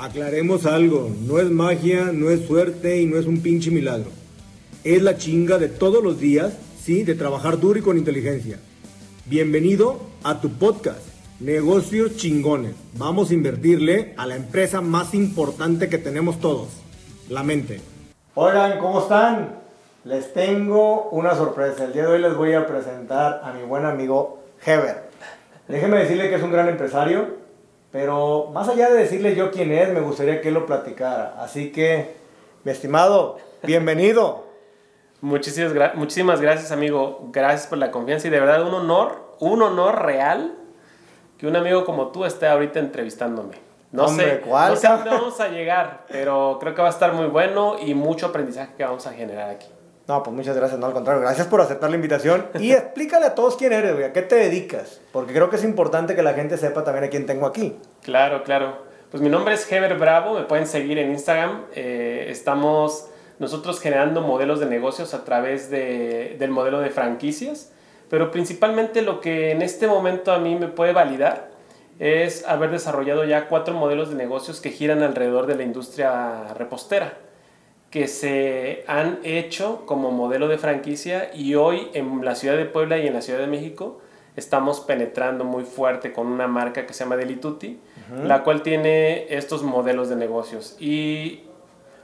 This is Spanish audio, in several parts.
Aclaremos algo, no es magia, no es suerte y no es un pinche milagro. Es la chinga de todos los días, sí, de trabajar duro y con inteligencia. Bienvenido a tu podcast, Negocios Chingones. Vamos a invertirle a la empresa más importante que tenemos todos, la mente. Oigan, ¿cómo están? Les tengo una sorpresa. El día de hoy les voy a presentar a mi buen amigo Heber. Déjenme decirle que es un gran empresario, pero más allá de decirle yo quién es, me gustaría que él lo platicara. Así que, mi estimado, bienvenido. Muchísimas, muchísimas gracias, amigo. Gracias por la confianza y de verdad un honor, un honor real que un amigo como tú esté ahorita entrevistándome. No sé, ¿cuál? no sé a dónde vamos a llegar, pero creo que va a estar muy bueno y mucho aprendizaje que vamos a generar aquí. No, pues muchas gracias, no, al contrario, gracias por aceptar la invitación y explícale a todos quién eres, güey, a qué te dedicas, porque creo que es importante que la gente sepa también a quién tengo aquí. Claro, claro. Pues mi nombre es Heber Bravo, me pueden seguir en Instagram, eh, estamos nosotros generando modelos de negocios a través de, del modelo de franquicias, pero principalmente lo que en este momento a mí me puede validar es haber desarrollado ya cuatro modelos de negocios que giran alrededor de la industria repostera, que se han hecho como modelo de franquicia y hoy en la ciudad de Puebla y en la ciudad de México estamos penetrando muy fuerte con una marca que se llama Delituti, la cual tiene estos modelos de negocios. Y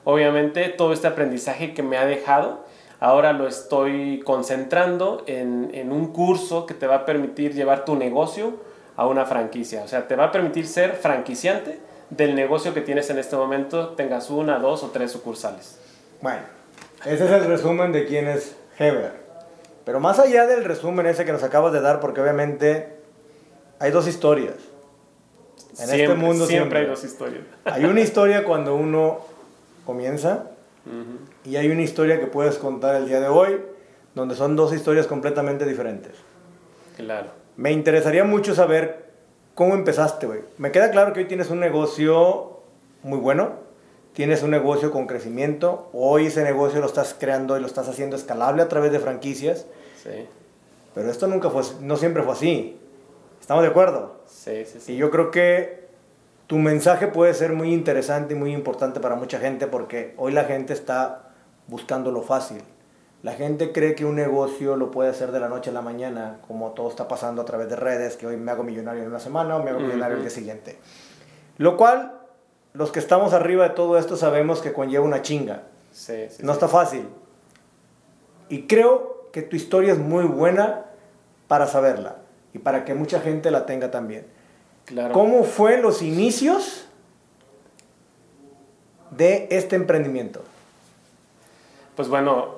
obviamente todo este aprendizaje que me ha dejado, ahora lo estoy concentrando en, en, un curso que te va a permitir llevar tu negocio a una franquicia. O sea, te va a permitir ser franquiciante del negocio que tienes en este momento, tengas una, dos o tres sucursales. Bueno, ese es el resumen de quién es Heber. Pero más allá del resumen ese que nos acabas de dar, porque obviamente hay dos historias. En este mundo siempre hay dos historias. Hay una historia cuando uno comienza. Y hay una historia que puedes contar el día de hoy, donde son dos historias completamente diferentes. Claro. Me interesaría mucho saber cómo empezaste, güey. Me queda claro que hoy tienes un negocio muy bueno, tienes un negocio con crecimiento, hoy ese negocio lo estás creando y lo estás haciendo escalable a través de franquicias. Sí. Pero esto nunca fue, no siempre fue así. ¿Estamos de acuerdo? Sí, sí, sí. Y yo creo que tu mensaje puede ser muy interesante y muy importante para mucha gente porque hoy la gente está buscando lo fácil. La gente cree que un negocio lo puede hacer de la noche a la mañana, como todo está pasando a través de redes, que hoy me hago millonario en una semana o me hago millonario el día siguiente. Lo cual, los que estamos arriba de todo esto sabemos que conlleva una chinga. Sí, sí, no está fácil. Y creo que tu historia es muy buena para saberla y para que mucha gente la tenga también. ¿Cómo fue los inicios de este emprendimiento? Pues bueno,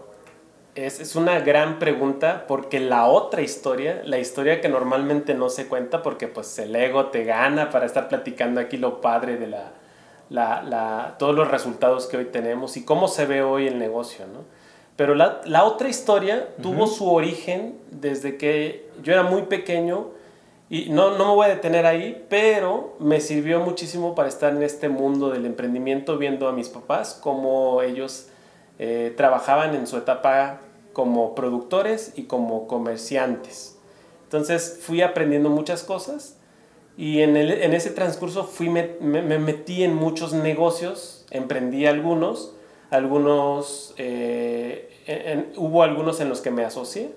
es, es, una gran pregunta porque la otra historia, la historia que normalmente no se cuenta porque pues el ego te gana para estar platicando aquí lo padre de la, la, la todos los resultados que hoy tenemos y cómo se ve hoy el negocio, ¿no? Pero la, la otra historia tuvo su origen desde que yo era muy pequeño y no, no me voy a detener ahí, pero me sirvió muchísimo para estar en este mundo del emprendimiento, viendo a mis papás, cómo ellos eh, trabajaban en su etapa como productores y como comerciantes. Entonces fui aprendiendo muchas cosas y en, el, en ese transcurso fui me, me, metí en muchos negocios, emprendí algunos, algunos, eh, hubo algunos en los que me asocié,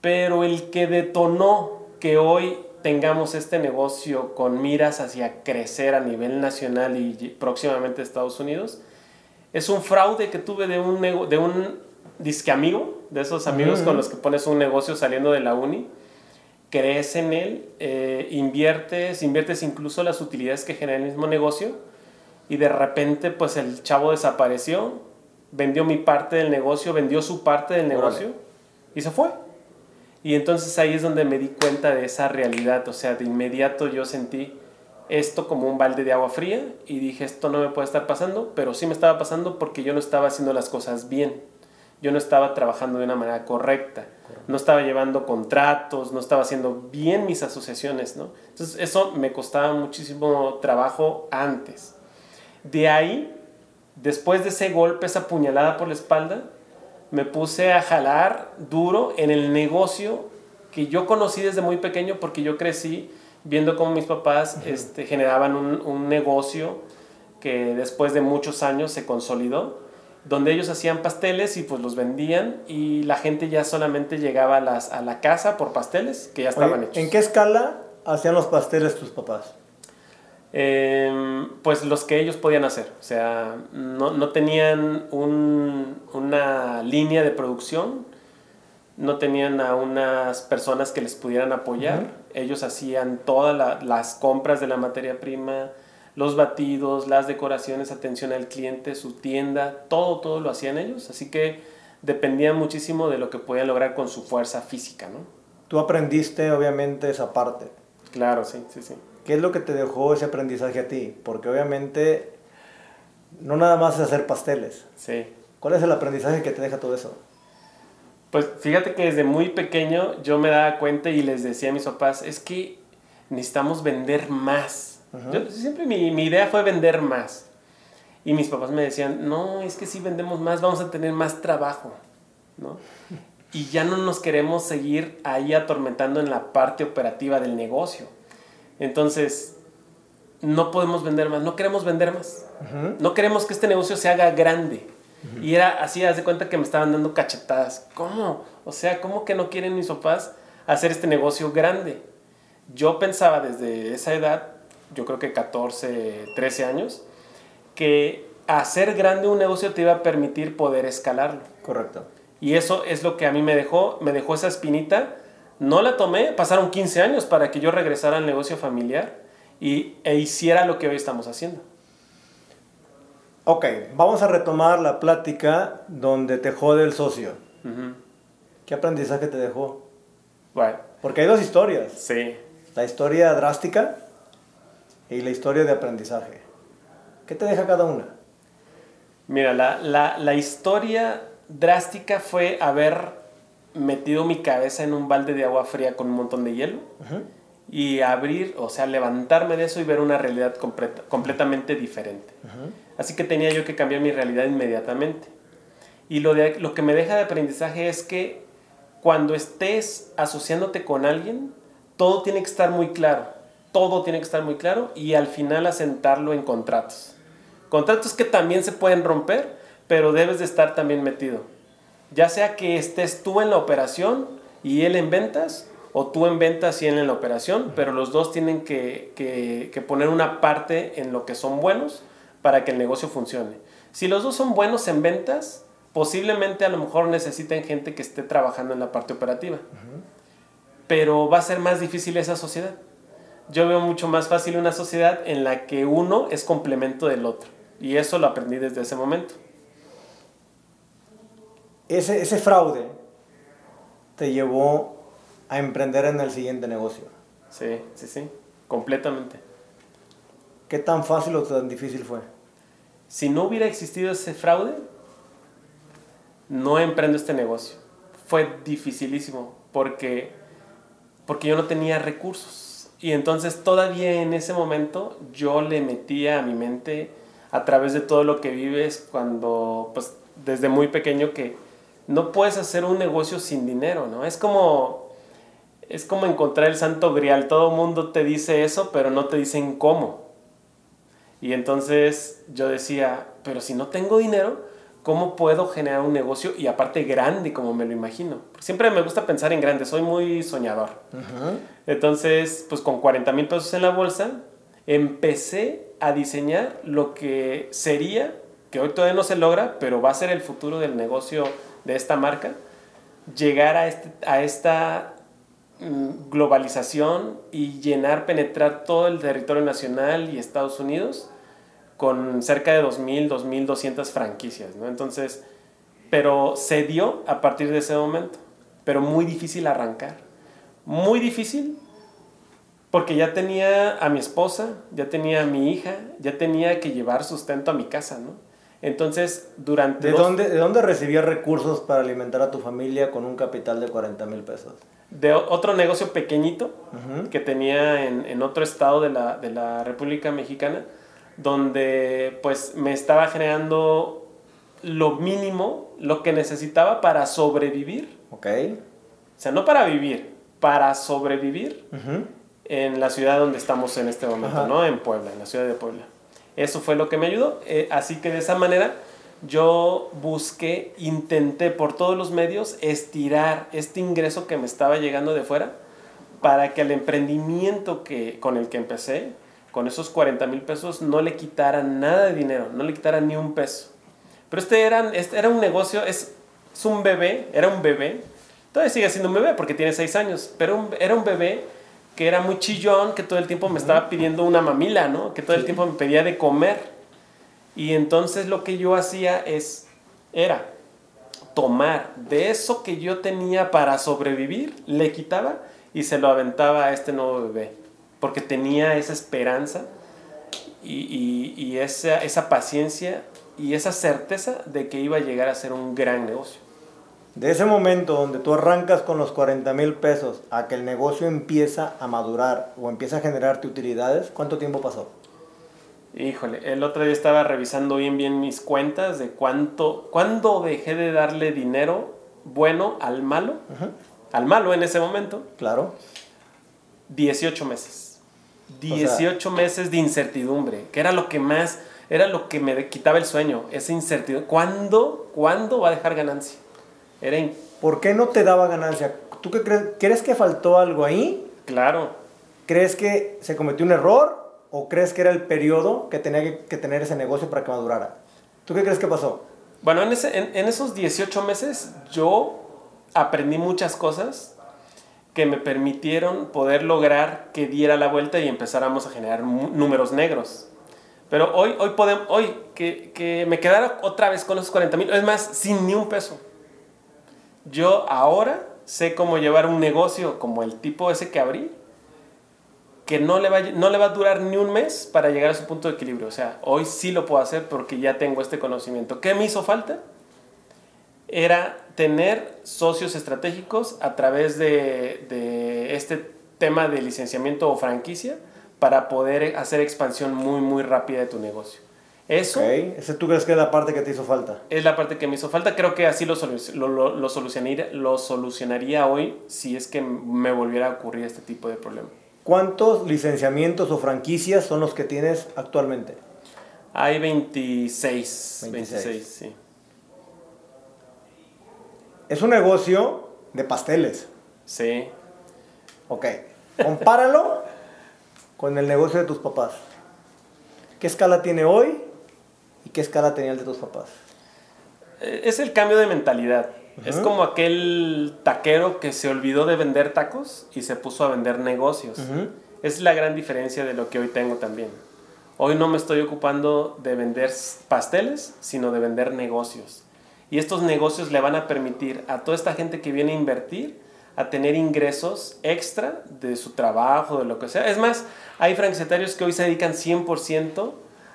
pero el que detonó que hoy tengamos este negocio con miras hacia crecer a nivel nacional y próximamente Estados Unidos, es un fraude que tuve de un, de un disque amigo, de esos amigos con los que pones un negocio saliendo de la uni, crees en él, eh, inviertes, inviertes incluso las utilidades que genera el mismo negocio y de repente pues el chavo desapareció, vendió mi parte del negocio, vendió su parte del negocio y se fue. Y entonces ahí es donde me di cuenta de esa realidad, o sea, de inmediato yo sentí esto como un balde de agua fría y dije, esto no me puede estar pasando, pero sí me estaba pasando porque yo no estaba haciendo las cosas bien, yo no estaba trabajando de una manera correcta, no estaba llevando contratos, no estaba haciendo bien mis asociaciones, ¿no? Entonces eso me costaba muchísimo trabajo antes. De ahí, después de ese golpe, esa puñalada por la espalda, me puse a jalar duro en el negocio que yo conocí desde muy pequeño porque yo crecí viendo cómo mis papás este, generaban un, un, negocio que después de muchos años se consolidó, donde ellos hacían pasteles y pues los vendían y la gente ya solamente llegaba a, las, a la casa por pasteles que ya estaban hechos. ¿En qué escala hacían los pasteles tus papás? Em, pues los que ellos podían hacer. O sea, no, no tenían un, una línea de producción, no tenían a unas personas que les pudieran apoyar. Ellos hacían todas las compras de la materia prima, los batidos, las decoraciones, atención al cliente, su tienda, todo, todo lo hacían ellos. Así que dependían muchísimo de lo que podían lograr con su fuerza física, ¿no? Tú aprendiste obviamente esa parte. Claro, sí, sí, sí. ¿Qué es lo que te dejó ese aprendizaje a ti? Porque obviamente no nada más es hacer pasteles. Sí. ¿Cuál es el aprendizaje que te deja todo eso? Pues fíjate que desde muy pequeño yo me daba cuenta y les decía a mis papás, es que necesitamos vender más. Yo, siempre mi, mi, idea fue vender más. Y mis papás me decían, no, es que si vendemos más vamos a tener más trabajo. ¿no? Y ya no nos queremos seguir ahí atormentando en la parte operativa del negocio. Entonces, no podemos vender más, no queremos vender más. No queremos que este negocio se haga grande. Y era así, haz de cuenta que me estaban dando cachetadas. ¿Cómo? O sea, ¿cómo que no quieren mis papás hacer este negocio grande? Yo pensaba desde esa edad, yo creo que 14, 13 años, que hacer grande un negocio te iba a permitir poder escalarlo. Correcto. Y eso es lo que a mí me dejó, me dejó esa espinita. No la tomé, pasaron 15 años para que yo regresara al negocio familiar y, e hiciera lo que hoy estamos haciendo. Ok, vamos a retomar la plática donde te jode el socio. ¿Qué aprendizaje te dejó? Bueno. Porque hay dos historias. Sí. La historia drástica y la historia de aprendizaje. ¿Qué te deja cada una? Mira, la, la, la historia drástica fue haber metido mi cabeza en un balde de agua fría con un montón de hielo y abrir, o sea, levantarme de eso y ver una realidad completa, completamente diferente. Así que tenía yo que cambiar mi realidad inmediatamente. Y lo, de, lo que me deja de aprendizaje es que cuando estés asociándote con alguien, todo tiene que estar muy claro. Todo tiene que estar muy claro y al final asentarlo en contratos. Contratos que también se pueden romper, pero debes de estar también metido. Ya sea que estés tú en la operación y él en ventas, o tú en ventas y él en la operación, pero los dos tienen que, que, que poner una parte en lo que son buenos para que el negocio funcione. Si los dos son buenos en ventas, posiblemente a lo mejor necesiten gente que esté trabajando en la parte operativa. Pero va a ser más difícil esa sociedad. Yo veo mucho más fácil una sociedad en la que uno es complemento del otro. Y eso lo aprendí desde ese momento. Ese, ese fraude te llevó a emprender en el siguiente negocio. Sí, sí, sí, completamente. ¿Qué tan fácil o tan difícil fue? Si no hubiera existido ese fraude, no emprendo este negocio. Fue dificilísimo porque, porque yo no tenía recursos. Y entonces todavía en ese momento yo le metía a mi mente a través de todo lo que vives cuando, pues desde muy pequeño que no puedes hacer un negocio sin dinero, ¿no? Es como, es como encontrar el santo grial. Todo mundo te dice eso, pero no te dicen cómo. Y entonces yo decía, pero si no tengo dinero, ¿cómo puedo generar un negocio y aparte grande como me lo imagino? Siempre me gusta pensar en grande, soy muy soñador. Entonces, pues con 40 mil pesos en la bolsa, empecé a diseñar lo que sería, que hoy todavía no se logra, pero va a ser el futuro del negocio de esta marca, llegar a, este, a esta Mm, globalización y llenar, penetrar todo el territorio nacional y Estados Unidos con cerca de 2.000, 2.200 franquicias, ¿no? Entonces, pero se dio a partir de ese momento, pero muy difícil arrancar, muy difícil porque ya tenía a mi esposa, ya tenía a mi hija, ya tenía que llevar sustento a mi casa, ¿no? Entonces, durante... ¿De, dónde, ¿De dónde recibías recursos para alimentar a tu familia con un capital de 40 mil pesos? de otro negocio pequeñito que tenía en, en, otro estado de la, de la República Mexicana, donde pues me estaba generando lo mínimo, lo que necesitaba para sobrevivir. Ok. O sea, no para vivir, para sobrevivir en la ciudad donde estamos en este momento, ¿no? En Puebla, en la ciudad de Puebla. Eso fue lo que me ayudó. Eh, así que de esa manera yo busqué, intenté por todos los medios estirar este ingreso que me estaba llegando de fuera para que el emprendimiento que, con el que empecé, con esos 40 mil pesos, no le quitara nada de dinero, no le quitara ni un peso. Pero este era, este era un negocio, es, es un bebé, era un bebé, todavía sigue siendo un bebé porque tiene 6 años, pero era un bebé que era muy chillón, que todo el tiempo me estaba pidiendo una mamila, ¿no? Que todo el tiempo me pedía de comer. Y entonces lo que yo hacía es, era tomar de eso que yo tenía para sobrevivir, le quitaba y se lo aventaba a este nuevo bebé. Porque tenía esa esperanza y, y, esa, esa paciencia y esa certeza de que iba a llegar a ser un gran negocio. De ese momento donde tú arrancas con los 40 mil pesos a que el negocio empieza a madurar o empieza a generarte utilidades, ¿cuánto tiempo pasó? Híjole, el otro día estaba revisando bien bien mis cuentas de cuánto, cuándo dejé de darle dinero bueno al malo, al malo en ese momento. Claro. 18 meses. 18 meses de incertidumbre, que era lo que más, era lo que me quitaba el sueño, esa incertidumbre. ¿Cuándo, ¿cuándo va a dejar ganancia? Era ¿Por qué no te daba ganancia? ¿Tú qué crees? ¿Crees que faltó algo ahí? Claro. ¿Crees que se cometió un error? ¿O crees que era el periodo que tenía que, tener ese negocio para que madurara? ¿Tú qué crees que pasó? Bueno, en, ese, en, esos 18 meses yo aprendí muchas cosas que me permitieron poder lograr que diera la vuelta y empezáramos a generar números negros. Pero hoy, hoy podemos, hoy que, que me quedara otra vez con esos 40 mil, es más, sin ni un peso. Yo ahora sé cómo llevar un negocio como el tipo ese que abrí que no le, va, no le va a durar ni un mes para llegar a su punto de equilibrio. O sea, hoy sí lo puedo hacer porque ya tengo este conocimiento. ¿Qué me hizo falta? Era tener socios estratégicos a través de, de este tema de licenciamiento o franquicia para poder hacer expansión muy, muy rápida de tu negocio. Eso. Okay. ¿Ese tú crees que es la parte que te hizo falta? Es la parte que me hizo falta. Creo que así lo, lo, lo, solucionaría, lo solucionaría hoy si es que me volviera a ocurrir este tipo de problema. ¿Cuántos licenciamientos o franquicias son los que tienes actualmente? Hay 26. 26, sí. Es un negocio de pasteles. Sí. Ok. Compáralo con el negocio de tus papás. ¿Qué escala tiene hoy y qué escala tenía el de tus papás? Es el cambio de mentalidad. Es como aquel taquero que se olvidó de vender tacos y se puso a vender negocios. Es la gran diferencia de lo que hoy tengo también. Hoy no me estoy ocupando de vender pasteles, sino de vender negocios. Y estos negocios le van a permitir a toda esta gente que viene a invertir a tener ingresos extra de su trabajo, de lo que sea. Es más, hay franquiciatarios que hoy se dedican 100%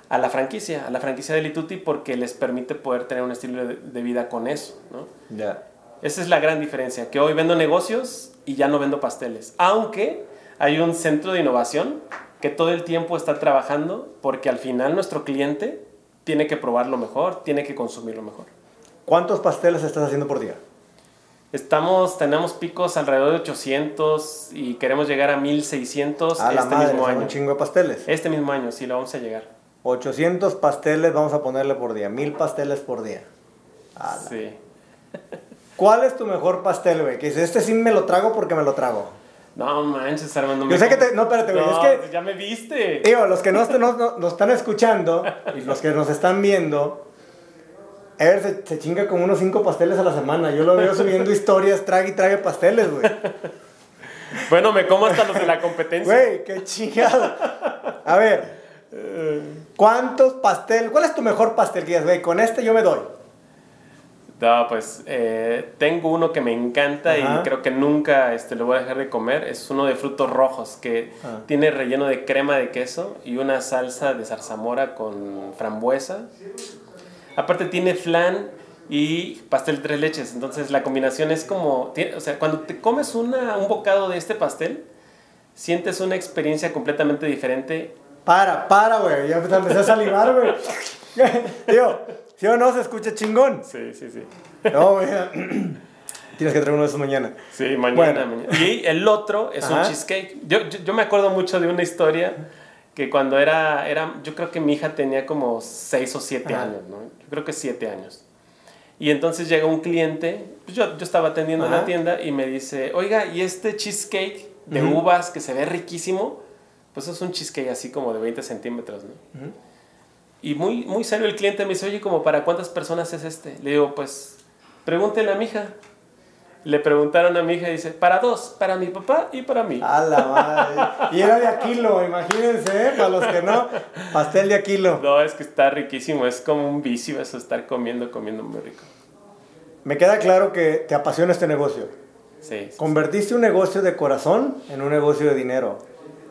a la franquicia, a la franquicia de Lituti, porque les permite poder tener un estilo de, vida con eso, ¿no? Ya. Esa es la gran diferencia, que hoy vendo negocios y ya no vendo pasteles. Aunque hay un centro de innovación que todo el tiempo está trabajando porque al final nuestro cliente tiene que probar lo mejor, tiene que consumir lo mejor. ¿Cuántos pasteles estás haciendo por día? Estamos, tenemos picos alrededor de 800 y queremos llegar a 1600 a este mismo año. un chingo de pasteles. Este mismo año, sí, lo vamos a llegar. 800 pasteles vamos a ponerle por día, 1000 pasteles por día. Sí. ¿Cuál es tu mejor pastel, güey? Que dices, este sí me lo trago porque me lo trago. No manches, Armando. Yo sé que te. No, espérate, güey. es que. Pues ya me viste. Digo, los que no, nos están escuchando y los que nos están viendo. Ever se, se chinga como unos 5 pasteles a la semana. Yo lo veo subiendo historias, trague y trague pasteles, güey. Bueno, me como hasta los de la competencia. Güey, qué chingado. A ver. ¿Cuántos pastel? ¿Cuál es tu mejor pastel que digas, con este yo me doy? No, pues eh, tengo uno que me encanta y creo que nunca este, lo voy a dejar de comer. Es uno de frutos rojos que ah. tiene relleno de crema de queso y una salsa de zarzamora con frambuesa. Aparte tiene flan y pastel tres leches. Entonces la combinación es como, o sea, cuando te comes una, un bocado de este pastel, sientes una experiencia completamente diferente para, para, güey. Ya empecé a salivar, güey. Digo, ¿sí o no se escucha chingón? Sí, sí, sí. No, güey. Tienes que traer uno de esos mañana. Sí, mañana, mañana. Y el otro es un cheesecake. Yo, yo, yo, me acuerdo mucho de una historia que cuando era, era, yo creo que mi hija tenía como 6 o 7 años, ¿no? Yo creo que 7 años. Y entonces llega un cliente, pues yo, yo estaba atendiendo en la tienda y me dice, oiga, ¿y este cheesecake de uvas que se ve riquísimo? Pues es un cheesecake así como de 20 centímetros, ¿no? Y muy, muy serio el cliente me dice, oye, ¿como para cuántas personas es este? Le digo, pues pregúntele a mi hija. Le preguntaron a mi hija y dice, para dos, para mi papá y para mí. A la madre. Y era de Aquilo, imagínense, ¿eh? para los que no, pastel de Aquilo. No, es que está riquísimo, es como un vicio eso, estar comiendo, comiendo muy rico. Me queda claro que te apasiona este negocio. Sí. Convertiste un negocio de corazón en un negocio de dinero.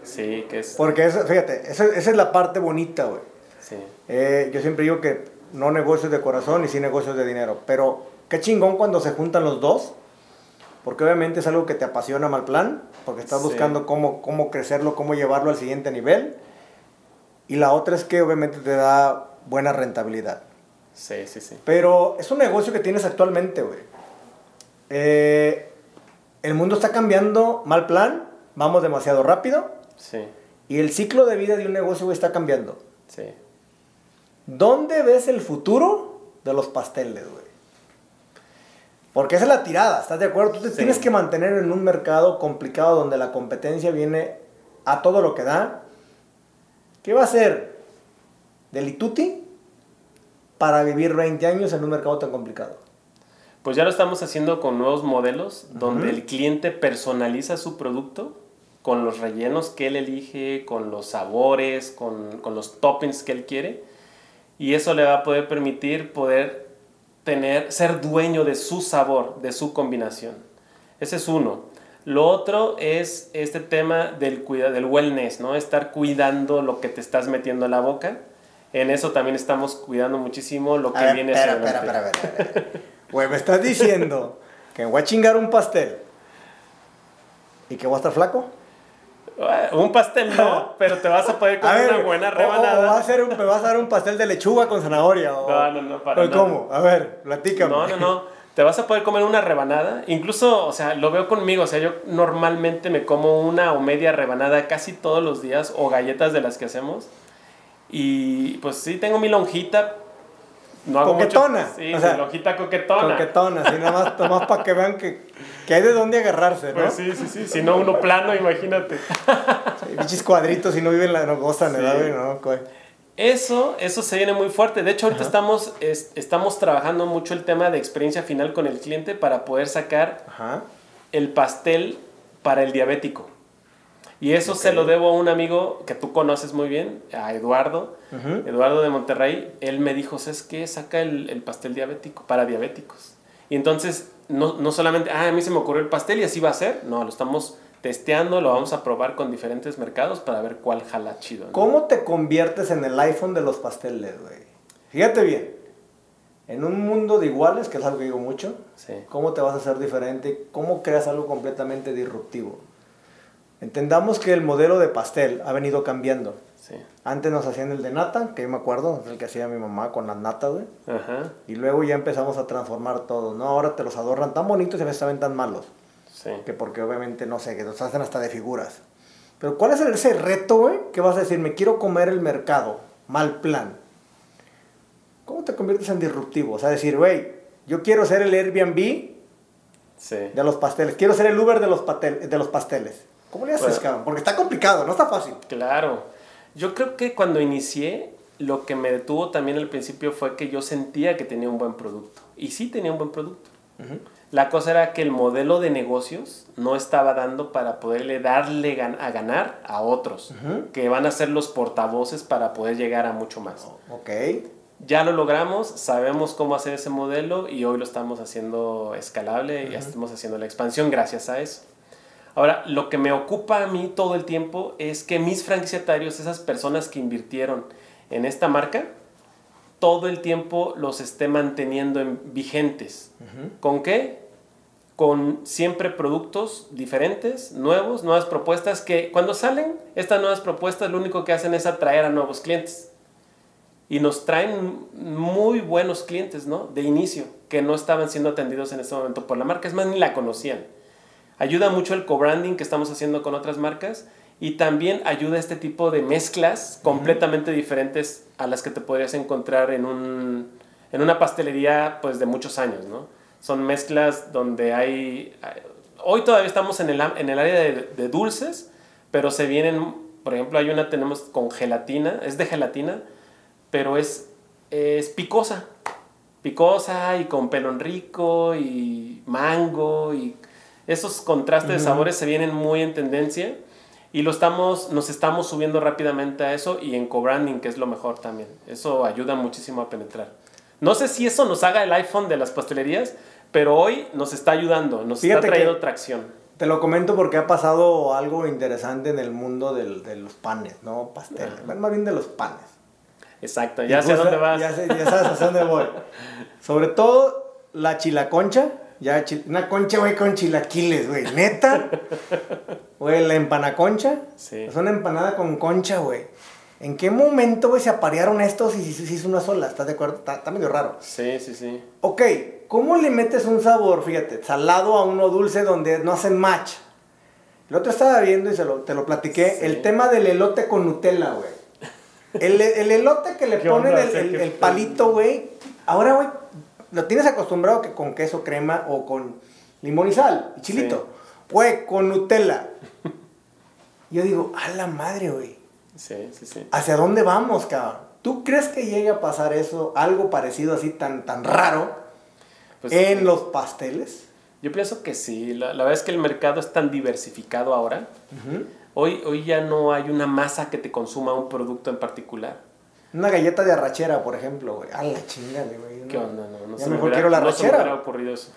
Sí, que es... Porque, eso, fíjate, esa, esa es la parte bonita, güey. Sí. Eh, yo siempre digo que no negocios de corazón y sí negocios de dinero. Pero qué chingón cuando se juntan los dos porque obviamente es algo que te apasiona mal plan, porque estás buscando cómo, cómo crecerlo, cómo llevarlo al siguiente nivel. Y la otra es que obviamente te da buena rentabilidad. Sí, sí, sí. Pero es un negocio que tienes actualmente, güey. Eh, el mundo está cambiando mal plan, vamos demasiado rápido. Sí. Y el ciclo de vida de un negocio, güey, está cambiando. Sí. ¿Dónde ves el futuro de los pasteles, güey? Porque esa es la tirada, ¿estás de acuerdo? Tú te tienes que mantener en un mercado complicado donde la competencia viene a todo lo que da. ¿Qué va a hacer Delituti para vivir 20 años en un mercado tan complicado? Pues ya lo estamos haciendo con nuevos modelos donde el cliente personaliza su producto con los rellenos que él elige, con los sabores, con, con los toppings que él quiere. Y eso le va a poder permitir poder tener, ser dueño de su sabor, de su combinación. Ese es uno. Lo otro es este tema del, cuida, del wellness, ¿no? Estar cuidando lo que te estás metiendo a la boca. En eso también estamos cuidando muchísimo lo que viene espera, espera, espera, espera, Güey, me estás diciendo que voy a chingar un pastel y que voy a estar flaco. Un pastel no, pero te vas a poder comer una buena rebanada. O, a un, me vas a dar un pastel de lechuga con zanahoria. no, no, no, para ¿Cómo? A ver, platícame. No, no, no. Te vas a poder comer una rebanada. Incluso, o sea, lo veo conmigo. O sea, yo normalmente me como una o media rebanada casi todos los días o galletas de las que hacemos. Y pues sí, tengo mi lonjita, no coquetona. sí, o sea, lonjita coquetona. Coquetona, sí, nada más, para que vean que, que, hay de dónde agarrarse, ¿no? Pues sí, sí, sí, si no uno plano, imagínate. Sí, bichis cuadritos, si no viven la, no gozan, ¿no? Eso, eso se viene muy fuerte. De hecho, ahorita estamos, estamos trabajando mucho el tema de experiencia final con el cliente para poder sacar el pastel para el diabético. Y eso se lo debo a un amigo que tú conoces muy bien, a Eduardo, Eduardo de Monterrey. Él me dijo, ¿sabes qué? Saca el, pastel diabético para diabéticos. Y entonces, no, no, solamente, ah, a mí se me ocurrió el pastel y así va a ser. No, lo estamos testeando, lo vamos a probar con diferentes mercados para ver cuál jala chido. ¿Cómo te conviertes en el iPhone de los pasteles, güey? Fíjate bien. En un mundo de iguales, que es algo que digo mucho, ¿cómo te vas a hacer diferente? ¿Cómo creas algo completamente disruptivo? Entendamos que el modelo de pastel ha venido cambiando. Sí. Antes nos hacían el de nata, que yo me acuerdo, el que hacía mi mamá con las natas, güey. Ajá. Y luego ya empezamos a transformar todo, ¿no? Ahora te los adornan tan bonitos y a veces saben tan malos. Sí. Que porque obviamente, no sé, que los hacen hasta de figuras. Pero ¿cuál es ese reto, güey? Que vas a decir, me quiero comer el mercado, mal plan. ¿Cómo te conviertes en disruptivo? O sea, decir, güey, yo quiero ser el Airbnb sí. de los pasteles, quiero ser el Uber de los, de los pasteles. ¿Cómo le haces, cabrón? Porque está complicado, no está fácil. Claro. Yo creo que cuando inicié, lo que me detuvo también al principio fue que yo sentía que tenía un buen producto. Y sí tenía un buen producto. La cosa era que el modelo de negocios no estaba dando para poderle darle a ganar a otros, que van a ser los portavoces para poder llegar a mucho más. ok. Ya lo logramos, sabemos cómo hacer ese modelo y hoy lo estamos haciendo escalable y estamos haciendo la expansión gracias a eso. Ahora, lo que me ocupa a mí todo el tiempo es que mis franquiciatarios, esas personas que invirtieron en esta marca, todo el tiempo los esté manteniendo en vigentes. ¿Con qué? Con siempre productos diferentes, nuevos, nuevas propuestas que cuando salen estas nuevas propuestas lo único que hacen es atraer a nuevos clientes. Y nos traen muy buenos clientes, ¿no? De inicio, que no estaban siendo atendidos en ese momento por la marca, es más, ni la conocían. Ayuda mucho el co-branding que estamos haciendo con otras marcas y también ayuda a este tipo de mezclas completamente diferentes a las que te podrías encontrar en, un, en una pastelería pues de muchos años, ¿no? Son mezclas donde hay... Hoy todavía estamos en el, en el área de, de dulces, pero se vienen, por ejemplo, hay una tenemos con gelatina, es de gelatina, pero es, es picosa, picosa y con pelón rico y mango y esos contrastes de sabores se vienen muy en tendencia y lo estamos, nos estamos subiendo rápidamente a eso y en co-branding, que es lo mejor también. Eso ayuda muchísimo a penetrar. No sé si eso nos haga el iPhone de las pastelerías, pero hoy nos está ayudando, nos está trayendo tracción. Te lo comento porque ha pasado algo interesante en el mundo del, de los panes, ¿no? Pasteles, más bien de los panes. Exacto, ya sé a dónde vas. Ya, sé, ya sabes a dónde voy. Sobre todo la chilaconcha. Ya, una concha, güey, con chilaquiles, güey. Neta. Güey, la empanaconcha. Sí. Es una empanada con concha, güey. ¿En qué momento, güey, se aparearon estos y se hizo una sola? ¿Estás de acuerdo? Está, medio raro. Sí, sí, sí. Ok, ¿cómo le metes un sabor, fíjate, salado a uno dulce donde no hacen match? El otro estaba viendo y se lo, te lo platiqué. El tema del elote con Nutella, güey. El, el elote que le ponen el, el, palito, güey. Ahora, güey, lo tienes acostumbrado que con queso, crema o con limón y sal y chilito. Güey, con Nutella. Yo digo, a la madre, güey. Sí, sí, sí. ¿Hacia dónde vamos, cabrón? ¿Tú crees que llegue a pasar eso, algo parecido así tan, tan raro, pues en los pasteles? Yo pienso que sí. La, verdad es que el mercado es tan diversificado ahora. Hoy, hoy ya no hay una masa que te consuma un producto en particular. Una galleta de arrachera, por ejemplo, güey. A la chingada, güey. ¿Qué onda? No, no ya mejor quiero la arrachera. No ocurrido eso.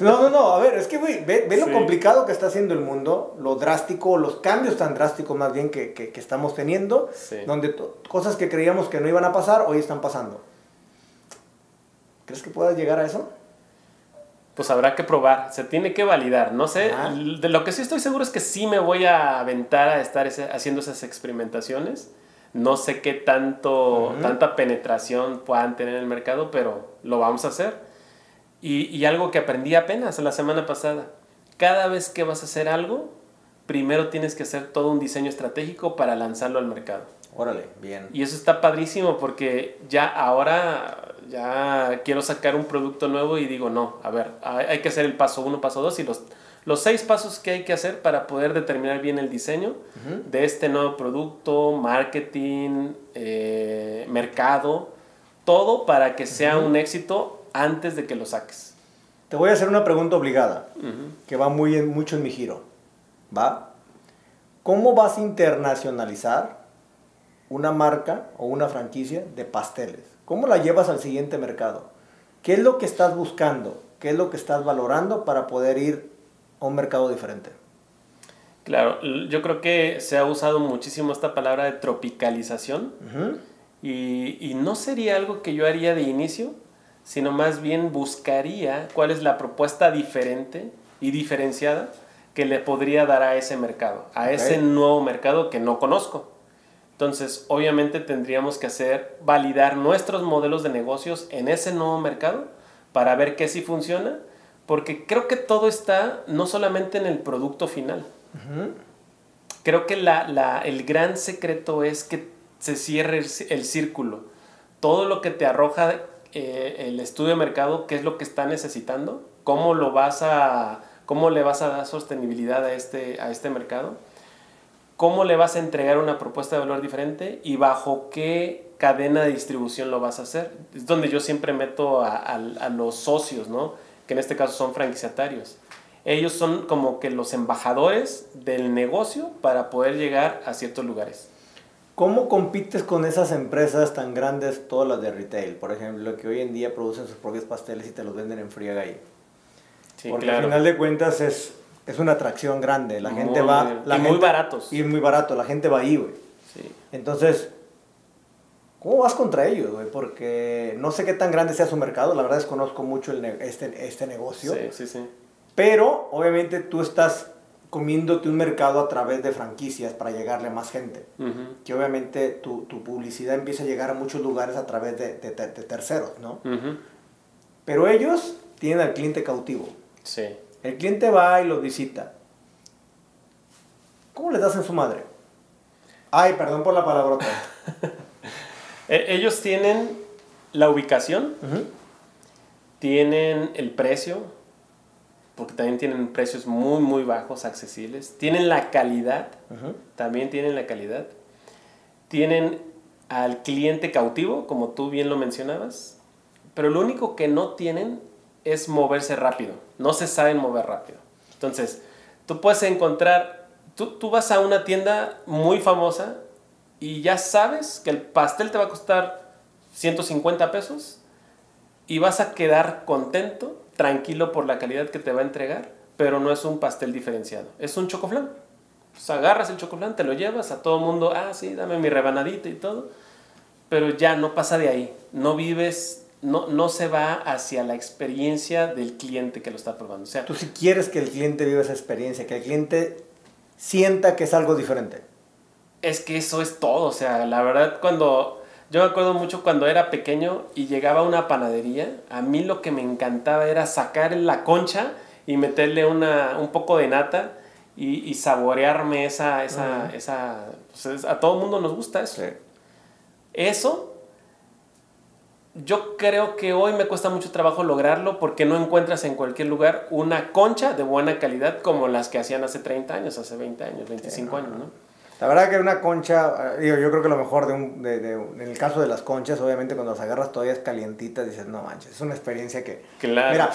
No, no, no, a ver, es que, güey, ve, ve, lo complicado que está haciendo el mundo, lo drástico, los cambios tan drásticos más bien que, que, que estamos teniendo, donde cosas que creíamos que no iban a pasar, hoy están pasando. ¿Crees que puedas llegar a eso? pues habrá que probar, se tiene que validar. No sé, de lo que sí estoy seguro es que sí me voy a aventar a estar haciendo esas experimentaciones. No sé qué tanto, tanta penetración puedan tener en el mercado, pero lo vamos a hacer. Y, y algo que aprendí apenas la semana pasada. Cada vez que vas a hacer algo, primero tienes que hacer todo un diseño estratégico para lanzarlo al mercado. Órale, bien. Y eso está padrísimo porque ya ahora ya quiero sacar un producto nuevo y digo, no, a ver, hay que hacer el paso uno, paso dos y los, los seis pasos que hay que hacer para poder determinar bien el diseño de este nuevo producto, marketing, eh, mercado, todo para que sea un éxito antes de que lo saques. Te voy a hacer una pregunta obligada, que va muy en, mucho en mi giro. ¿Va? ¿Cómo vas a internacionalizar una marca o una franquicia de pasteles? ¿Cómo la llevas al siguiente mercado? ¿Qué es lo que estás buscando? ¿Qué es lo que estás valorando para poder ir a un mercado diferente? Claro, yo creo que se ha usado muchísimo esta palabra de tropicalización y, y, no sería algo que yo haría de inicio, sino más bien buscaría cuál es la propuesta diferente y diferenciada que le podría dar a ese mercado, a ese nuevo mercado que no conozco. Entonces, obviamente tendríamos que hacer, validar nuestros modelos de negocios en ese nuevo mercado para ver qué sí funciona, porque creo que todo está no solamente en el producto final. Creo que la, el gran secreto es que se cierre el, círculo. Todo lo que te arroja eh, el estudio de mercado, qué es lo que está necesitando, cómo lo vas a, cómo le vas a dar sostenibilidad a este, a este mercado cómo le vas a entregar una propuesta de valor diferente y bajo qué cadena de distribución lo vas a hacer. Es donde yo siempre meto a, los socios, ¿no? Que en este caso son franquiciatarios. Ellos son como que los embajadores del negocio para poder llegar a ciertos lugares. ¿Cómo compites con esas empresas tan grandes, todas las de retail? Por ejemplo, que hoy en día producen sus propios pasteles y te los venden en friega ahí. Sí, Porque al final de cuentas es es una atracción grande. La gente va. y muy baratos. Y muy barato, la gente va ahí, güey. Sí. Entonces, ¿cómo vas contra ellos, güey? Porque no sé qué tan grande sea su mercado, la verdad desconozco mucho el este, este negocio. Sí, sí, sí. Pero, obviamente, tú estás comiéndote un mercado a través de franquicias para llegarle a más gente. Que obviamente tu, tu, publicidad empieza a llegar a muchos lugares a través de, de, terceros, ¿no? Pero ellos tienen al cliente cautivo. Sí. El cliente va y lo visita. ¿Cómo les das en su madre? Ay, perdón por la palabrota. E, ellos tienen la ubicación, tienen el precio, porque también tienen precios muy, muy bajos, accesibles. Tienen la calidad, también tienen la calidad. Tienen al cliente cautivo, como tú bien lo mencionabas, pero lo único que no tienen es moverse rápido. No se saben mover rápido. Entonces, tú puedes encontrar, tú, tú vas a una tienda muy famosa y ya sabes que el pastel te va a costar 150 pesos y vas a quedar contento, tranquilo por la calidad que te va a entregar, pero no es un pastel diferenciado, es un chocoflán. Pues agarras el chocoflán, te lo llevas a todo mundo, ah, sí, dame mi rebanadita y todo, pero ya no pasa de ahí, no vives, no, no se va hacia la experiencia del cliente que lo está probando. O sea, tú si quieres que el cliente viva esa experiencia, que el cliente sienta que es algo diferente. Es que eso es todo, o sea, la verdad cuando yo me acuerdo mucho cuando era pequeño y llegaba a una panadería, a mí lo que me encantaba era sacar la concha y meterle una, un poco de nata y, saborearme esa... esa, esa pues, a todo el mundo nos gusta eso. Eso, yo creo que hoy me cuesta mucho trabajo lograrlo porque no encuentras en cualquier lugar una concha de buena calidad como las que hacían hace 30 años, hace 20 años, 25 años, ¿no? La verdad que una concha, eh, yo creo que lo mejor de un, de, de, en el caso de las conchas, obviamente cuando las agarras todavía es calientita, dices, no manches, es una experiencia que... Claro. Mira.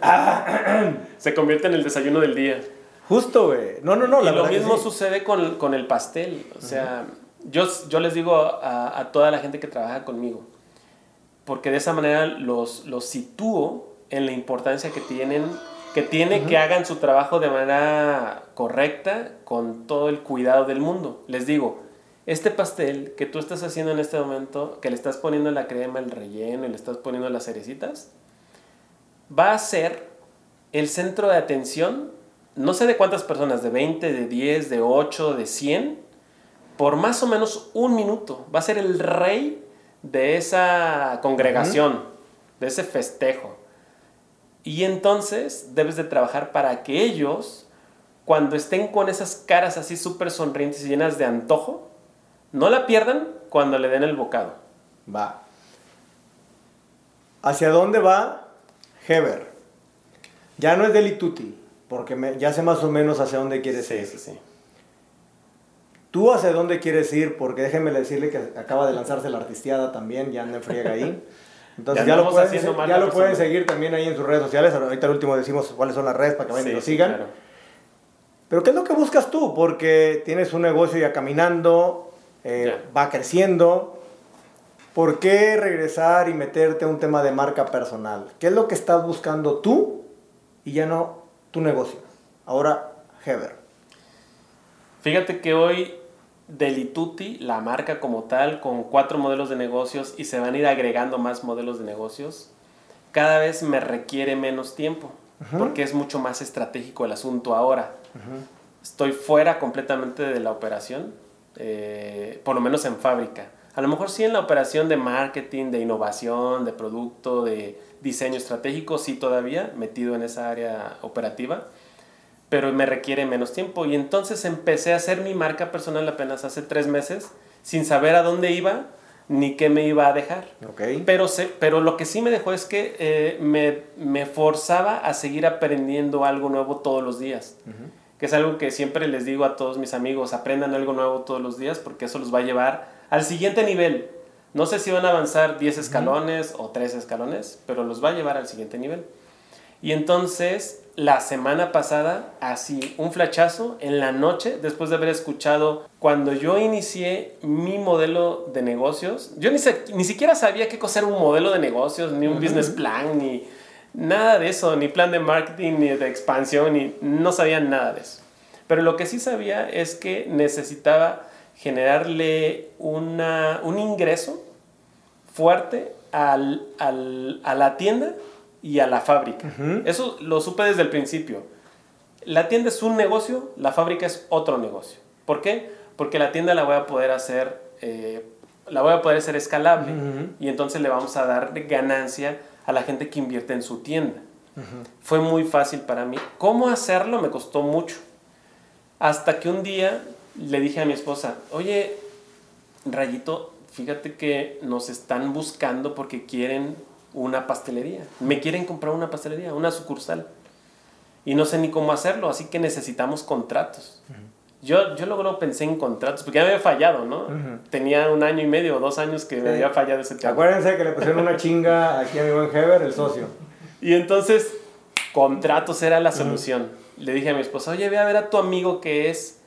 Se convierte en el desayuno del día. Justo, güey. No, no, no. La y lo mismo sucede con, con, el pastel. O sea, yo, yo les digo a, a, toda la gente que trabaja conmigo, porque de esa manera los, los sitúo en la importancia que tienen que tiene que hagan su trabajo de manera correcta, con todo el cuidado del mundo. Les digo, este pastel que tú estás haciendo en este momento, que le estás poniendo la crema, el relleno y le estás poniendo las cerecitas, va a ser el centro de atención, no sé de cuántas personas, de 20, de 10, de 8, de 100, por más o menos un minuto. Va a ser el rey de esa congregación, de ese festejo. Y entonces debes de trabajar para que ellos, cuando estén con esas caras así súper sonrientes y llenas de antojo, no la pierdan cuando le den el bocado. Va. ¿Hacia dónde va Heber? Ya no es Delituti, porque me, ya sé más o menos hacia dónde quieres ir. Sí, sí. ¿Tú hacia dónde quieres ir? Porque déjenme decirle que acaba de lanzarse la artistiada también, ya anda en friega ahí. Entonces ya, lo, pueden, ya lo pueden seguir también ahí en sus redes sociales. Ahorita al último decimos cuáles son las redes para que vayan y lo sigan. Pero ¿qué es lo que buscas tú? Porque tienes un negocio ya caminando, eh, va creciendo. ¿Por qué regresar y meterte a un tema de marca personal? ¿Qué es lo que estás buscando tú y ya no tu negocio? Ahora, Heber. Fíjate que hoy Delituti, la marca como tal, con cuatro modelos de negocios y se van a ir agregando más modelos de negocios, cada vez me requiere menos tiempo, porque es mucho más estratégico el asunto ahora. Estoy fuera completamente de la operación, eh, por lo menos en fábrica. A lo mejor sí en la operación de marketing, de innovación, de producto, de diseño estratégico, sí todavía metido en esa área operativa pero me requiere menos tiempo. Y entonces empecé a hacer mi marca personal apenas hace tres meses, sin saber a dónde iba ni qué me iba a dejar. Okay. Pero, pero lo que sí me dejó es que eh, me, me, forzaba a seguir aprendiendo algo nuevo todos los días. Que es algo que siempre les digo a todos mis amigos, aprendan algo nuevo todos los días porque eso los va a llevar al siguiente nivel. No sé si van a avanzar 10 escalones o 3 escalones, pero los va a llevar al siguiente nivel. Y entonces la semana pasada, así, un flachazo en la noche, después de haber escuchado, cuando yo inicié mi modelo de negocios, yo ni, ni siquiera sabía qué cosa era un modelo de negocios, ni un business plan, ni nada de eso, ni plan de marketing, ni de expansión, ni no sabía nada de eso. Pero lo que sí sabía es que necesitaba generarle una, un ingreso fuerte al, al, a la tienda y a la fábrica. Eso lo supe desde el principio. La tienda es un negocio, la fábrica es otro negocio. ¿Por qué? Porque la tienda la voy a poder hacer, eh, la voy a poder hacer escalable y entonces le vamos a dar ganancia a la gente que invierte en su tienda. Fue muy fácil para mí. ¿Cómo hacerlo? Me costó mucho. Hasta que un día le dije a mi esposa, oye, Rayito, fíjate que nos están buscando porque quieren una pastelería. Me quieren comprar una pastelería, una sucursal. Y no sé ni cómo hacerlo, así que necesitamos contratos. Yo, yo luego pensé en contratos, porque ya me había fallado, ¿no? Tenía un año y medio o dos años que me había fallado ese tema. Acuérdense que le pusieron una chinga aquí a mi buen Heber, el socio. Y entonces, contratos era la solución. Le dije a mi esposa, oye, ve a ver a tu amigo que es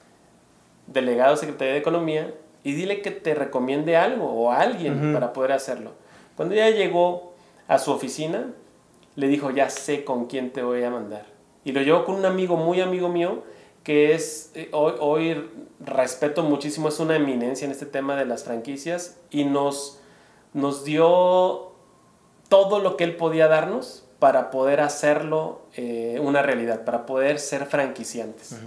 delegado de Secretaría de Economía y dile que te recomiende algo o a alguien para poder hacerlo. Cuando ella llegó a su oficina, le dijo, ya sé con quién te voy a mandar. Y lo llevó con un amigo, muy amigo mío, que es, eh, hoy, hoy respeto muchísimo, es una eminencia en este tema de las franquicias y nos, nos dio todo lo que él podía darnos para poder hacerlo eh, una realidad, para poder ser franquiciantes.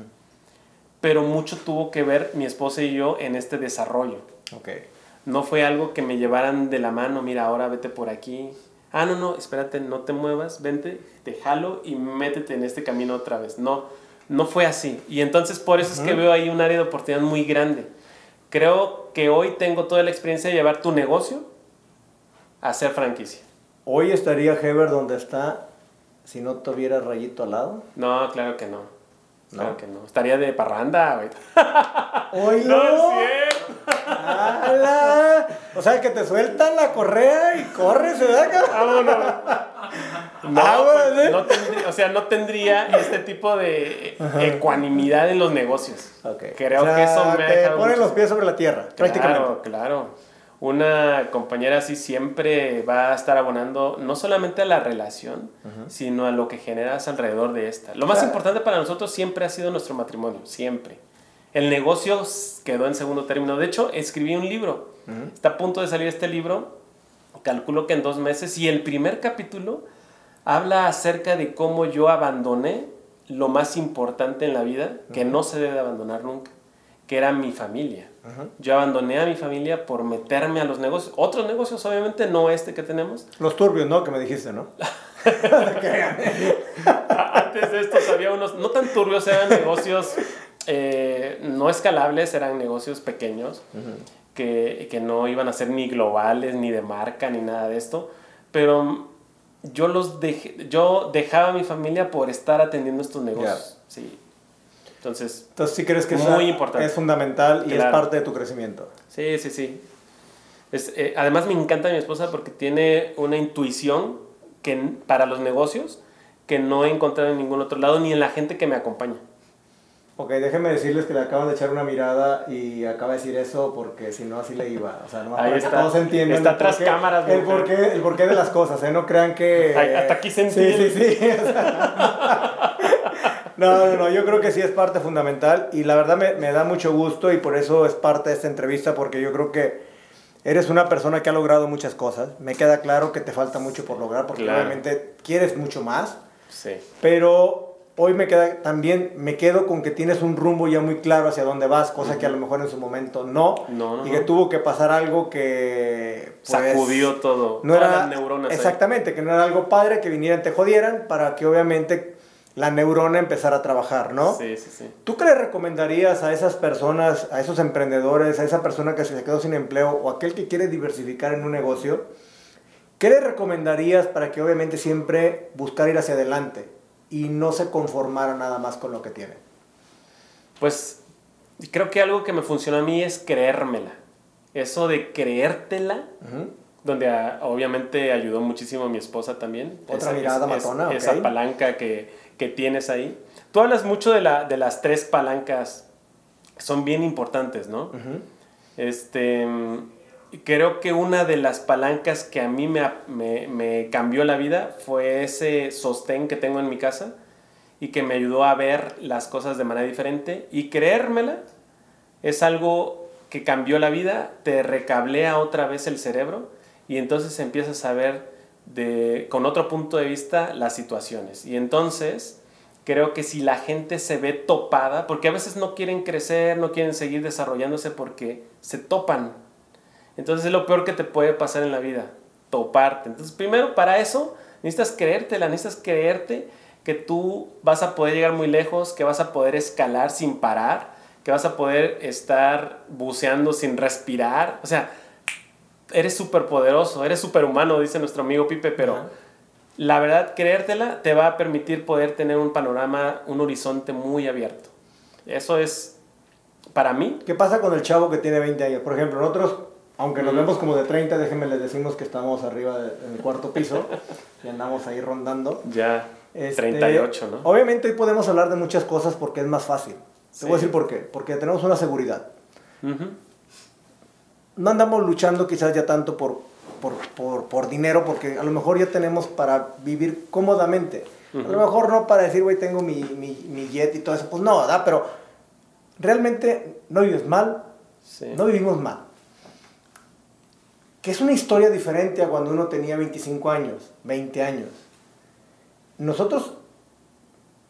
Pero mucho tuvo que ver mi esposa y yo en este desarrollo. Okay. No fue algo que me llevaran de la mano, mira, ahora vete por aquí. Ah, no, no, espérate, no te muevas, vente, te jalo y métete en este camino otra vez. No, no fue así. Y entonces por eso es que veo ahí un área de oportunidad muy grande. Creo que hoy tengo toda la experiencia de llevar tu negocio a ser franquicia. ¿Hoy estaría Heber donde está si no tuviera rayito al lado? No, claro que no. Claro que no. Estaría de parranda, güey. ¡Oye! ¡No es O sea, que te sueltan la correa y corres, ¿verdad? Ah, no, ah, pues, no tendría, o sea, no tendría este tipo de ecuanimidad en los negocios. Okay. Creo que eso me te ponen los pies sobre la tierra, claro, prácticamente. Claro, Una compañera así siempre va a estar abonando no solamente a la relación, sino a lo que generas alrededor de esta. Lo más importante para nosotros siempre ha sido nuestro matrimonio, siempre. El negocio quedó en segundo término. De hecho, escribí un libro. Está a punto de salir este libro. Calculo que en dos meses. Y el primer capítulo habla acerca de cómo yo abandoné lo más importante en la vida, que no se debe abandonar nunca, que era mi familia. Yo abandoné a mi familia por meterme a los negocios. Otros negocios, obviamente, no este que tenemos. Los turbios, ¿no? Que me dijiste, ¿no? Antes de estos había unos, no tan turbios, eran negocios eh, no escalables, eran negocios pequeños que, que, no iban a ser ni globales, ni de marca, ni nada de esto. Pero yo, los dejé, yo dejaba a mi familia por estar atendiendo estos negocios. Sí. Entonces, Entonces sí crees que muy importante. es fundamental y es parte de tu crecimiento. Sí, sí, sí. Es, eh, además me encanta mi esposa porque tiene una intuición que, para los negocios que no he encontrado en ningún otro lado ni en la gente que me acompaña. Ok, déjenme decirles que le acaban de echar una mirada y acaba de decir eso porque si no así le iba. O sea, no Ahí está. todos entienden. Está tras cámaras. El porqué, el porqué de las cosas, ¿eh? No crean que... hasta aquí se entiende. Sí, sí, sí. no, no, no, yo creo que sí es parte fundamental y la verdad me, me da mucho gusto y por eso es parte de esta entrevista porque yo creo que eres una persona que ha logrado muchas cosas. Me queda claro que te falta mucho por lograr porque obviamente quieres mucho más. Sí. Pero hoy me queda también me quedo con que tienes un rumbo ya muy claro hacia dónde vas, cosa que a lo mejor en su momento no, no, y que tuvo que pasar algo que pues, sacudió todo, no era neuronas exactamente, que no era algo padre que vinieran te jodieran para que obviamente la neurona empezara a trabajar, ¿no? Sí, sí, sí. ¿Tú qué le recomendarías a esas personas, a esos emprendedores, a esa persona que se quedó sin empleo o aquel que quiere diversificar en un negocio? ¿Qué le recomendarías para que obviamente siempre buscar ir hacia adelante? Y no se conformara nada más con lo que tiene? Pues creo que algo que me funcionó a mí es creérmela. Eso de creértela, donde ah, obviamente ayudó muchísimo a mi esposa también. Otra esa, mirada matona, Esa palanca que, que, tienes ahí. Tú hablas mucho de, la, de las tres palancas, son bien importantes, ¿no? Este creo que una de las palancas que a mí me, cambió la vida fue ese sostén que tengo en mi casa y que me ayudó a ver las cosas de manera diferente y creérmela es algo que cambió la vida, te recablea otra vez el cerebro y entonces empiezas a ver de, con otro punto de vista las situaciones. Y entonces creo que si la gente se ve topada, porque a veces no quieren crecer, no quieren seguir desarrollándose porque se topan entonces es lo peor que te puede pasar en la vida, toparte. Entonces primero para eso necesitas creértela, necesitas creerte que tú vas a poder llegar muy lejos, que vas a poder escalar sin parar, que vas a poder estar buceando sin respirar. O sea, eres súper poderoso, eres súper humano, dice nuestro amigo Pipe, pero la verdad, creértela te va a permitir poder tener un panorama, un horizonte muy abierto. Eso es, para mí. ¿Qué pasa con el chavo que tiene 20 años? Por ejemplo, nosotros, aunque nos vemos como de 30, déjenme les decimos que estamos arriba del cuarto piso y andamos ahí rondando. Ya, 38, este, ¿no? Obviamente hoy podemos hablar de muchas cosas porque es más fácil. Te voy a decir por qué. Porque tenemos una seguridad. No andamos luchando quizás ya tanto por, por, dinero, porque a lo mejor ya tenemos para vivir cómodamente. A lo mejor no para decir, güey, tengo mi, mi, jet y todo eso. Pues no, ¿verdad? Pero realmente no vives mal. No vivimos mal. Que es una historia diferente a cuando uno tenía 25 años, 20 años. Nosotros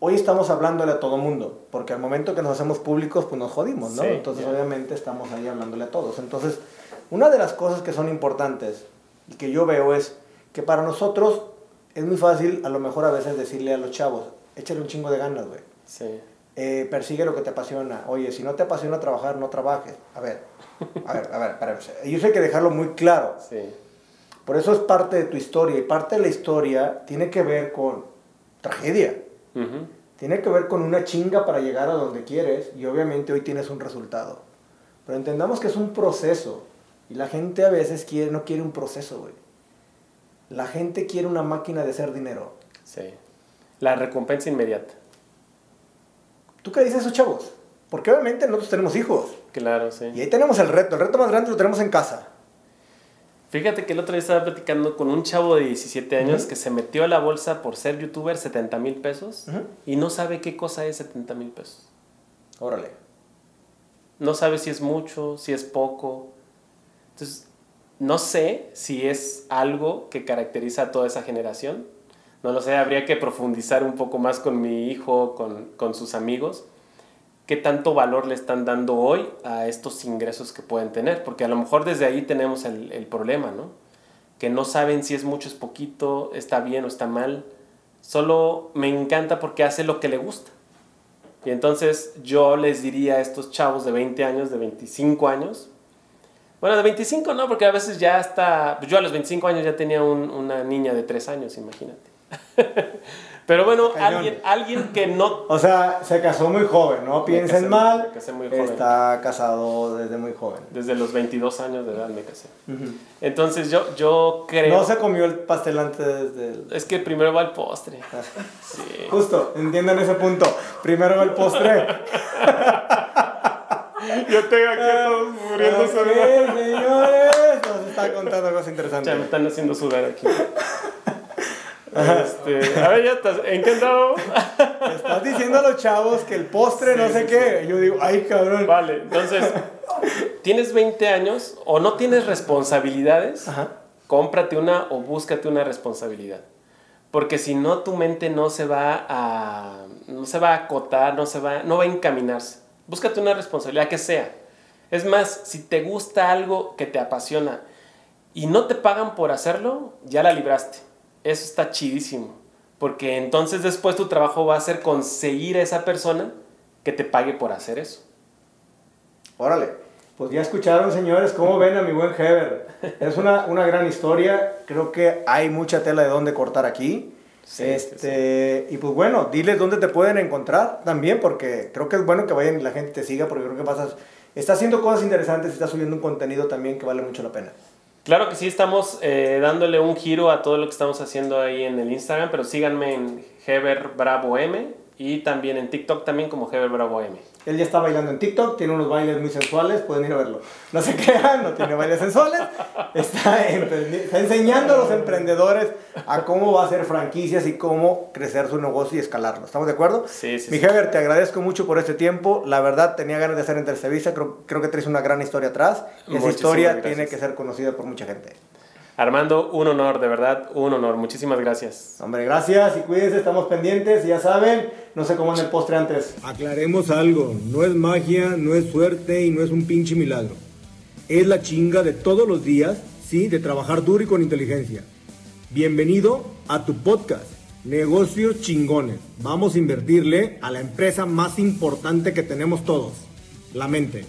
hoy estamos hablándole a todo mundo, porque al momento que nos hacemos públicos, pues nos jodimos, ¿no? Entonces, obviamente, estamos ahí hablándole a todos. Entonces, una de las cosas que son importantes y que yo veo es que para nosotros es muy fácil, a lo mejor a veces, decirle a los chavos, échale un chingo de ganas, güey. Sí. Eh, persigue lo que te apasiona. Oye, si no te apasiona trabajar, no trabajes. A ver, a ver, a ver, para, eso hay que dejarlo muy claro. Sí. Por eso es parte de tu historia y parte de la historia tiene que ver con tragedia. Tiene que ver con una chinga para llegar a donde quieres y obviamente hoy tienes un resultado. Pero entendamos que es un proceso y la gente a veces quiere, no quiere un proceso, güey. La gente quiere una máquina de hacer dinero. Sí. La recompensa inmediata. ¿Tú qué dices esos chavos? Porque obviamente nosotros tenemos hijos. Claro, sí. Y ahí tenemos el reto. El reto más grande lo tenemos en casa. Fíjate que el otro día estaba platicando con un chavo de 17 años que se metió a la bolsa por ser youtuber 70 mil pesos y no sabe qué cosa es 70 mil pesos. Órale. No sabe si es mucho, si es poco. Entonces, no sé si es algo que caracteriza a toda esa generación. No lo sé, habría que profundizar un poco más con mi hijo, con, con sus amigos qué tanto valor le están dando hoy a estos ingresos que pueden tener, porque a lo mejor desde ahí tenemos el, el problema, ¿no? Que no saben si es mucho, es poquito, está bien o está mal. Solo me encanta porque hace lo que le gusta. Y entonces yo les diría a estos chavos de 20 años, de 25 años, bueno, de 25 no, porque a veces ya está, yo a los 25 años ya tenía un, una niña de 3 años, imagínate. Pero bueno, alguien, alguien que no... O sea, se casó muy joven, no piensen mal. Me casé muy joven. Está casado desde muy joven. Desde los 22 años de edad me casé. Entonces yo, yo creo... No se comió el pastel antes del... Es que primero va el postre. sí. Justo, entiendan ese punto. Primero va el postre. Yo tengo aquí a todos muriéndose. señores, nos está contando cosas interesantes. Ya me están haciendo sudar aquí. Este, a ver, ya estás. ¿En qué andado? Estás diciendo a los chavos que el postre no sé qué. Yo digo, ay, cabrón. Vale, entonces, tienes 20 años o no tienes responsabilidades, cómprate una o búscate una responsabilidad. Porque si no, tu mente no se va a, no se va a acotar, no, se va, no va a encaminarse. Búscate una responsabilidad que sea. Es más, si te gusta algo que te apasiona y no te pagan por hacerlo, ya la libraste eso está chidísimo. Porque entonces después tu trabajo va a ser conseguir a esa persona que te pague por hacer eso. Órale, pues ya escucharon señores, cómo ven a mi buen Heber. Es una, una gran historia, creo que hay mucha tela de dónde cortar aquí. este, Y pues bueno, diles dónde te pueden encontrar también, porque creo que es bueno que vayan y la gente te siga, porque creo que pasas, está haciendo cosas interesantes y está subiendo un contenido también que vale mucho la pena. Claro que sí, estamos eh, dándole un giro a todo lo que estamos haciendo ahí en el Instagram, pero síganme en Heber Bravo M y también en TikTok también como Heber Bravo M. Él ya está bailando en TikTok, tiene unos bailes muy sensuales, pueden ir a verlo. No se crean, no tiene bailes sensuales. Está, enseñando a los emprendedores a cómo va a hacer franquicias y cómo crecer su negocio y escalarlo. ¿Estamos de acuerdo? Sí, sí. Mi Heber, te agradezco mucho por este tiempo. La verdad, tenía ganas de hacer entrevista. Creo, creo que traes una gran historia atrás. Y esa historia tiene que ser conocida por mucha gente. Armando, un honor, de verdad, un honor. Muchísimas gracias. Hombre, gracias y cuídense, estamos pendientes. Ya saben, no sé cómo en el postre antes. Aclaremos algo: no es magia, no es suerte y no es un pinche milagro. Es la chinga de todos los días, sí, de trabajar duro y con inteligencia. Bienvenido a tu podcast. Negocios chingones. Vamos a invertirle a la empresa más importante que tenemos todos, la mente.